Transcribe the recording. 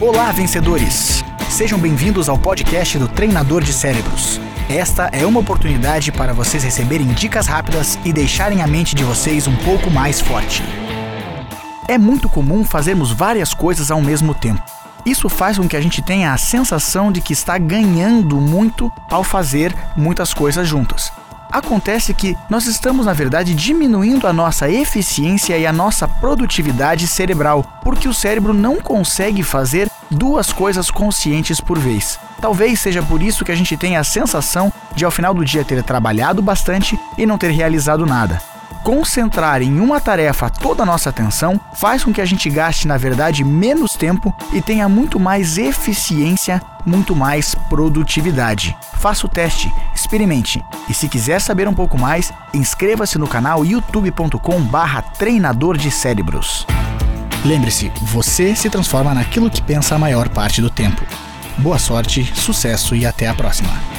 Olá, vencedores! Sejam bem-vindos ao podcast do Treinador de Cérebros. Esta é uma oportunidade para vocês receberem dicas rápidas e deixarem a mente de vocês um pouco mais forte. É muito comum fazermos várias coisas ao mesmo tempo. Isso faz com que a gente tenha a sensação de que está ganhando muito ao fazer muitas coisas juntas. Acontece que nós estamos, na verdade, diminuindo a nossa eficiência e a nossa produtividade cerebral, porque o cérebro não consegue fazer duas coisas conscientes por vez. Talvez seja por isso que a gente tenha a sensação de, ao final do dia, ter trabalhado bastante e não ter realizado nada concentrar em uma tarefa toda a nossa atenção faz com que a gente gaste, na verdade, menos tempo e tenha muito mais eficiência, muito mais produtividade. Faça o teste, experimente. E se quiser saber um pouco mais, inscreva-se no canal youtube.com/barra treinador de cérebros. Lembre-se, você se transforma naquilo que pensa a maior parte do tempo. Boa sorte, sucesso e até a próxima.